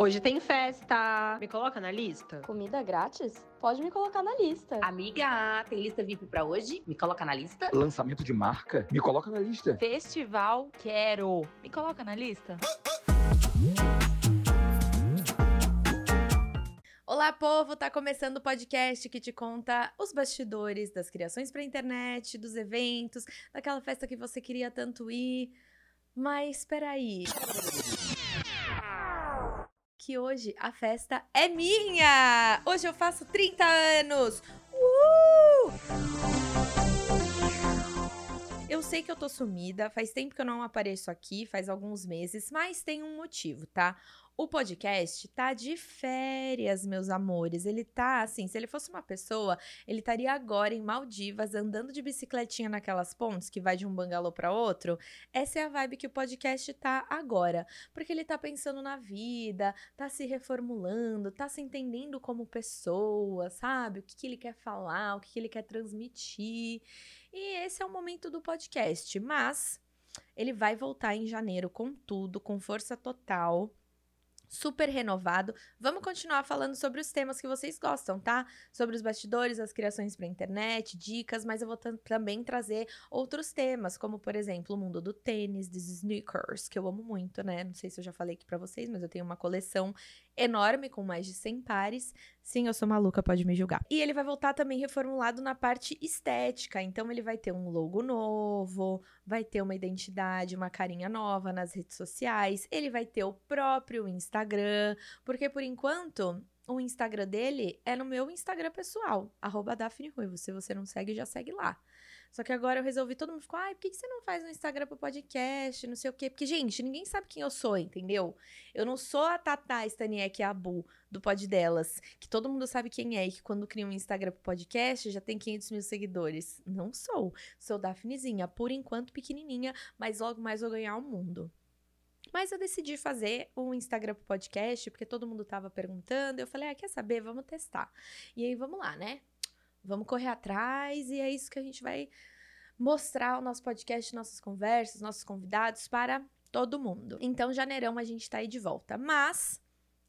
Hoje tem festa. Me coloca na lista? Comida grátis? Pode me colocar na lista. Amiga, tem lista VIP pra hoje? Me coloca na lista. Lançamento de marca? Me coloca na lista. Festival Quero. Me coloca na lista. Olá, povo! Tá começando o podcast que te conta os bastidores das criações pra internet, dos eventos, daquela festa que você queria tanto ir. Mas peraí. Que hoje a festa é minha! Hoje eu faço 30 anos! Uh! Sei que eu tô sumida, faz tempo que eu não apareço aqui, faz alguns meses, mas tem um motivo, tá? O podcast tá de férias, meus amores. Ele tá assim, se ele fosse uma pessoa, ele estaria agora em Maldivas, andando de bicicletinha naquelas pontes que vai de um bangalô para outro. Essa é a vibe que o podcast tá agora, porque ele tá pensando na vida, tá se reformulando, tá se entendendo como pessoa, sabe? O que, que ele quer falar, o que, que ele quer transmitir. E esse é o momento do podcast, mas ele vai voltar em janeiro com tudo, com força total super renovado. Vamos continuar falando sobre os temas que vocês gostam, tá? Sobre os bastidores, as criações para internet, dicas, mas eu vou também trazer outros temas, como por exemplo, o mundo do tênis, dos sneakers, que eu amo muito, né? Não sei se eu já falei aqui para vocês, mas eu tenho uma coleção enorme com mais de 100 pares. Sim, eu sou maluca, pode me julgar. E ele vai voltar também reformulado na parte estética. Então ele vai ter um logo novo, vai ter uma identidade, uma carinha nova nas redes sociais. Ele vai ter o próprio Instagram, porque por enquanto o Instagram dele é no meu Instagram pessoal, arroba Daphne Ruivo. Se você não segue, já segue lá. Só que agora eu resolvi, todo mundo ficou, ai, por que, você não faz um Instagram pro podcast, não sei o quê? Porque, gente, ninguém sabe quem eu sou, entendeu? Eu não sou a Tata Staniek Abu do Pod Delas, que todo mundo sabe quem é e que quando cria um Instagram pro podcast já tem 500 mil seguidores. Não sou. Sou Daphnezinha, por enquanto pequenininha, mas logo mais vou ganhar o mundo. Mas eu decidi fazer um Instagram pro podcast, porque todo mundo tava perguntando. Eu falei, ah, quer saber? Vamos testar. E aí, vamos lá, né? Vamos correr atrás e é isso que a gente vai mostrar o nosso podcast, nossas conversas, nossos convidados para todo mundo. Então, janeirão a gente tá aí de volta. Mas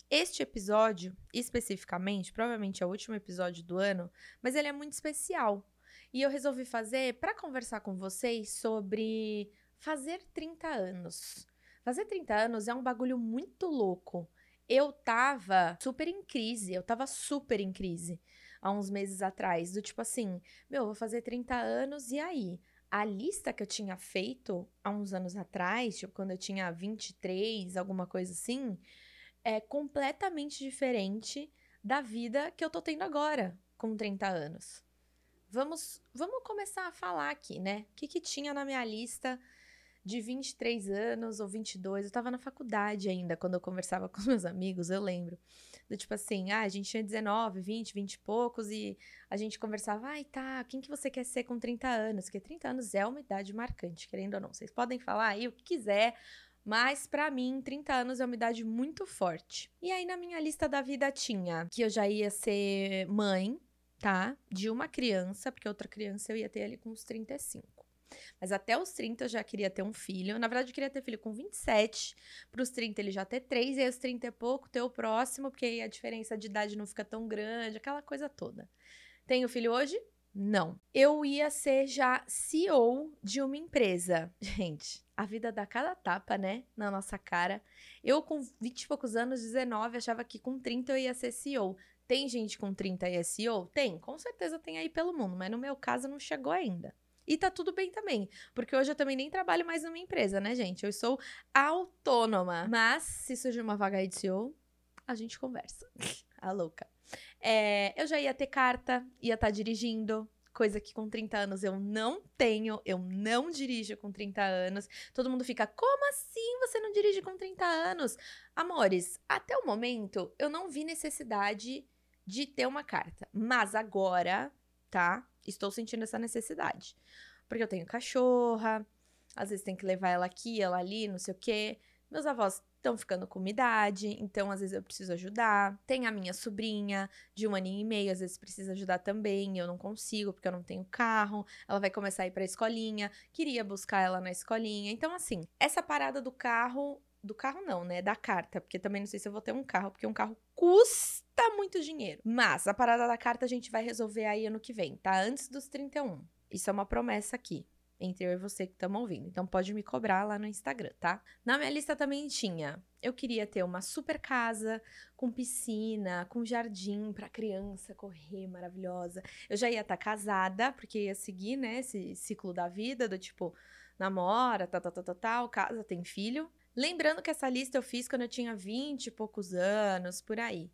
este episódio, especificamente, provavelmente é o último episódio do ano, mas ele é muito especial. E eu resolvi fazer para conversar com vocês sobre fazer 30 anos. Fazer 30 anos é um bagulho muito louco. Eu tava super em crise, eu tava super em crise há uns meses atrás, do tipo assim, meu, vou fazer 30 anos e aí? A lista que eu tinha feito há uns anos atrás, tipo quando eu tinha 23, alguma coisa assim, é completamente diferente da vida que eu tô tendo agora, com 30 anos. Vamos, vamos começar a falar aqui, né? O que, que tinha na minha lista de 23 anos ou 22? Eu tava na faculdade ainda, quando eu conversava com meus amigos, eu lembro. Do tipo assim, ah, a gente tinha 19, 20, 20 e poucos e a gente conversava, ai, tá, quem que você quer ser com 30 anos? Porque 30 anos é uma idade marcante, querendo ou não. Vocês podem falar aí o que quiser, mas para mim, 30 anos é uma idade muito forte. E aí na minha lista da vida tinha que eu já ia ser mãe, tá? De uma criança, porque outra criança eu ia ter ali com uns 35. Mas até os 30 eu já queria ter um filho. Na verdade, eu queria ter filho com 27. Para os 30 ele já ter 3. E aí, os 30 é pouco, ter o próximo, porque aí a diferença de idade não fica tão grande, aquela coisa toda. Tenho filho hoje? Não. Eu ia ser já CEO de uma empresa. Gente, a vida dá cada tapa, né? Na nossa cara. Eu, com 20 e poucos anos, 19, achava que com 30 eu ia ser CEO. Tem gente com 30 e é CEO? Tem, com certeza tem aí pelo mundo, mas no meu caso não chegou ainda. E tá tudo bem também, porque hoje eu também nem trabalho mais numa empresa, né, gente? Eu sou autônoma. Mas se surgir uma vaga aí de CEO, a gente conversa. a louca. É, eu já ia ter carta, ia estar tá dirigindo, coisa que com 30 anos eu não tenho, eu não dirijo com 30 anos. Todo mundo fica, como assim você não dirige com 30 anos? Amores, até o momento eu não vi necessidade de ter uma carta, mas agora, tá? Estou sentindo essa necessidade. Porque eu tenho cachorra, às vezes tem que levar ela aqui, ela ali, não sei o quê. Meus avós estão ficando com idade, então às vezes eu preciso ajudar. Tem a minha sobrinha de um aninho e meio, às vezes precisa ajudar também, eu não consigo porque eu não tenho carro. Ela vai começar a ir para a escolinha, queria buscar ela na escolinha. Então assim, essa parada do carro do carro não, né? Da carta, porque também não sei se eu vou ter um carro, porque um carro custa muito dinheiro. Mas a parada da carta a gente vai resolver aí ano que vem, tá? Antes dos 31. Isso é uma promessa aqui entre eu e você que estamos ouvindo. Então pode me cobrar lá no Instagram, tá? Na minha lista também tinha, eu queria ter uma super casa com piscina, com jardim para criança correr maravilhosa. Eu já ia estar tá casada, porque ia seguir, né, esse ciclo da vida do tipo namora, tal, tal, tal, tal, tal casa, tem filho. Lembrando que essa lista eu fiz quando eu tinha 20 e poucos anos, por aí.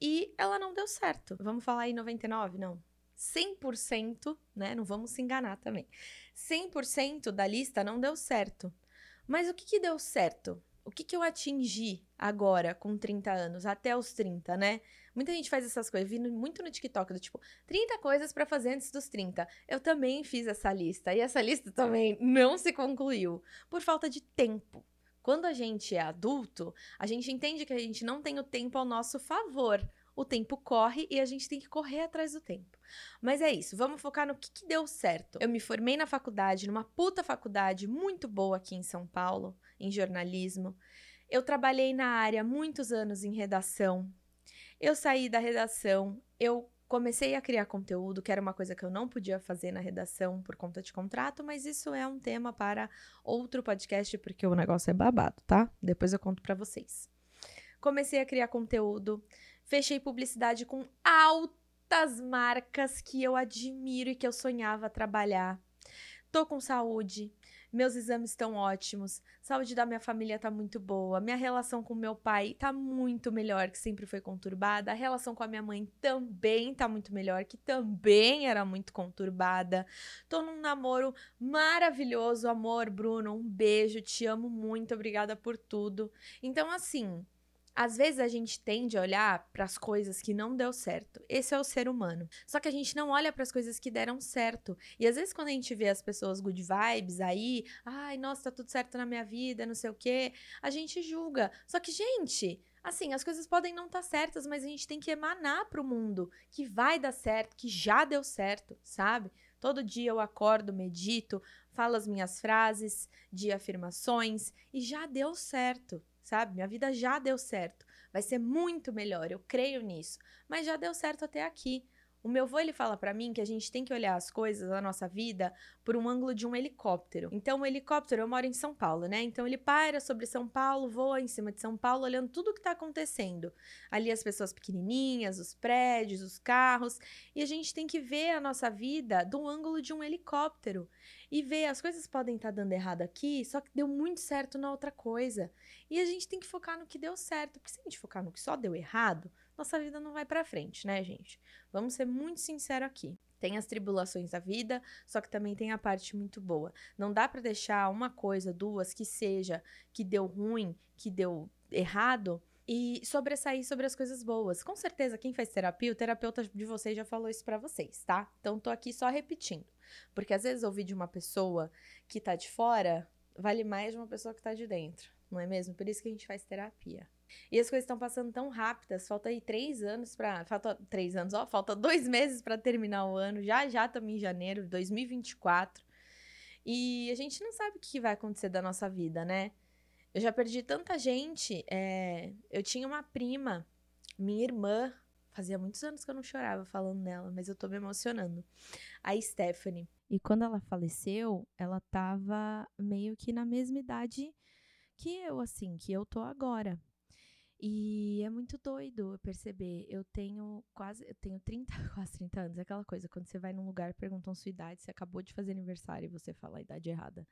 E ela não deu certo. Vamos falar aí 99? Não. 100%, né? Não vamos se enganar também. 100% da lista não deu certo. Mas o que, que deu certo? O que, que eu atingi agora com 30 anos, até os 30, né? Muita gente faz essas coisas, vindo muito no TikTok, do tipo, 30 coisas para fazer antes dos 30. Eu também fiz essa lista, e essa lista também não se concluiu, por falta de tempo. Quando a gente é adulto, a gente entende que a gente não tem o tempo ao nosso favor o tempo corre e a gente tem que correr atrás do tempo. Mas é isso, vamos focar no que, que deu certo. Eu me formei na faculdade, numa puta faculdade muito boa aqui em São Paulo, em jornalismo. Eu trabalhei na área muitos anos em redação. Eu saí da redação, eu comecei a criar conteúdo, que era uma coisa que eu não podia fazer na redação por conta de contrato, mas isso é um tema para outro podcast porque o negócio é babado, tá? Depois eu conto para vocês. Comecei a criar conteúdo, Fechei publicidade com altas marcas que eu admiro e que eu sonhava trabalhar. Tô com saúde, meus exames estão ótimos, saúde da minha família tá muito boa, minha relação com meu pai tá muito melhor, que sempre foi conturbada, a relação com a minha mãe também tá muito melhor, que também era muito conturbada. Tô num namoro maravilhoso, amor, Bruno, um beijo, te amo muito, obrigada por tudo. Então, assim, às vezes a gente tende a olhar para as coisas que não deu certo. Esse é o ser humano. Só que a gente não olha para as coisas que deram certo. E às vezes quando a gente vê as pessoas good vibes aí, ai, nossa, tá tudo certo na minha vida, não sei o quê, a gente julga. Só que, gente, assim, as coisas podem não estar tá certas, mas a gente tem que emanar pro mundo que vai dar certo, que já deu certo, sabe? Todo dia eu acordo, medito, falo as minhas frases de afirmações e já deu certo sabe? Minha vida já deu certo. Vai ser muito melhor, eu creio nisso. Mas já deu certo até aqui. O meu avô ele fala para mim que a gente tem que olhar as coisas da nossa vida por um ângulo de um helicóptero. Então, o helicóptero, eu moro em São Paulo, né? Então, ele para sobre São Paulo, voa em cima de São Paulo, olhando tudo o que tá acontecendo. Ali, as pessoas pequenininhas, os prédios, os carros. E a gente tem que ver a nossa vida do ângulo de um helicóptero e ver as coisas podem estar tá dando errado aqui, só que deu muito certo na outra coisa. E a gente tem que focar no que deu certo, porque se a gente focar no que só deu errado, nossa vida não vai para frente, né, gente? Vamos ser muito sinceros aqui. Tem as tribulações da vida, só que também tem a parte muito boa. Não dá para deixar uma coisa, duas, que seja, que deu ruim, que deu errado, e sobressair sobre as coisas boas. Com certeza, quem faz terapia, o terapeuta de vocês já falou isso para vocês, tá? Então tô aqui só repetindo. Porque às vezes ouvir de uma pessoa que tá de fora vale mais de uma pessoa que tá de dentro, não é mesmo? Por isso que a gente faz terapia. E as coisas estão passando tão rápidas, falta aí três anos para Falta três anos, ó, falta dois meses para terminar o ano, já já estamos em janeiro de 2024. E a gente não sabe o que vai acontecer da nossa vida, né? Eu já perdi tanta gente. É... Eu tinha uma prima, minha irmã, fazia muitos anos que eu não chorava falando nela, mas eu tô me emocionando. A Stephanie. E quando ela faleceu, ela tava meio que na mesma idade que eu, assim, que eu tô agora. E é muito doido perceber. Eu tenho quase, eu tenho 30, quase 30 anos. É aquela coisa, quando você vai num lugar, perguntam sua idade, você acabou de fazer aniversário e você fala a idade errada.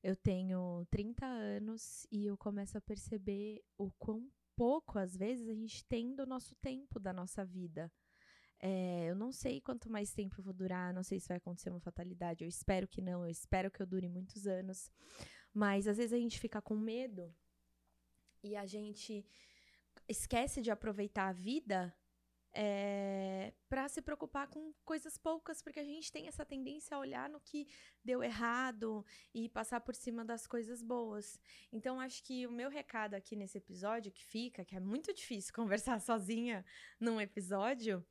Eu tenho 30 anos e eu começo a perceber o quão pouco, às vezes, a gente tem do nosso tempo, da nossa vida. É, eu não sei quanto mais tempo eu vou durar, não sei se vai acontecer uma fatalidade. Eu espero que não, eu espero que eu dure muitos anos. Mas às vezes a gente fica com medo e a gente esquece de aproveitar a vida é, para se preocupar com coisas poucas, porque a gente tem essa tendência a olhar no que deu errado e passar por cima das coisas boas. Então, acho que o meu recado aqui nesse episódio que fica, que é muito difícil conversar sozinha num episódio,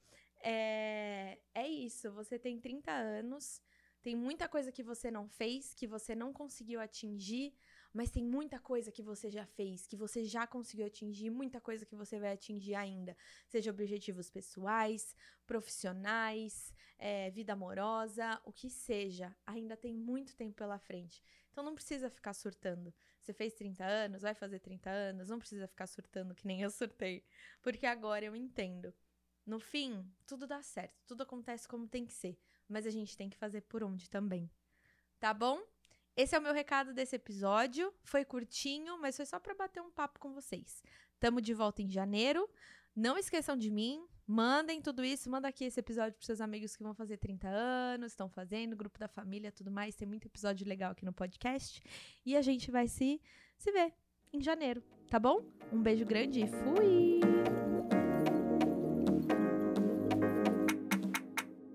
é, é isso. Você tem 30 anos, tem muita coisa que você não fez, que você não conseguiu atingir, mas tem muita coisa que você já fez, que você já conseguiu atingir, muita coisa que você vai atingir ainda. Seja objetivos pessoais, profissionais, é, vida amorosa, o que seja. Ainda tem muito tempo pela frente. Então não precisa ficar surtando. Você fez 30 anos, vai fazer 30 anos, não precisa ficar surtando que nem eu surtei. Porque agora eu entendo. No fim, tudo dá certo, tudo acontece como tem que ser, mas a gente tem que fazer por onde também. Tá bom? Esse é o meu recado desse episódio. Foi curtinho, mas foi só para bater um papo com vocês. Tamo de volta em janeiro. Não esqueçam de mim. Mandem tudo isso. Manda aqui esse episódio pros seus amigos que vão fazer 30 anos, estão fazendo, grupo da família, tudo mais. Tem muito episódio legal aqui no podcast. E a gente vai se, se ver em janeiro, tá bom? Um beijo grande e fui!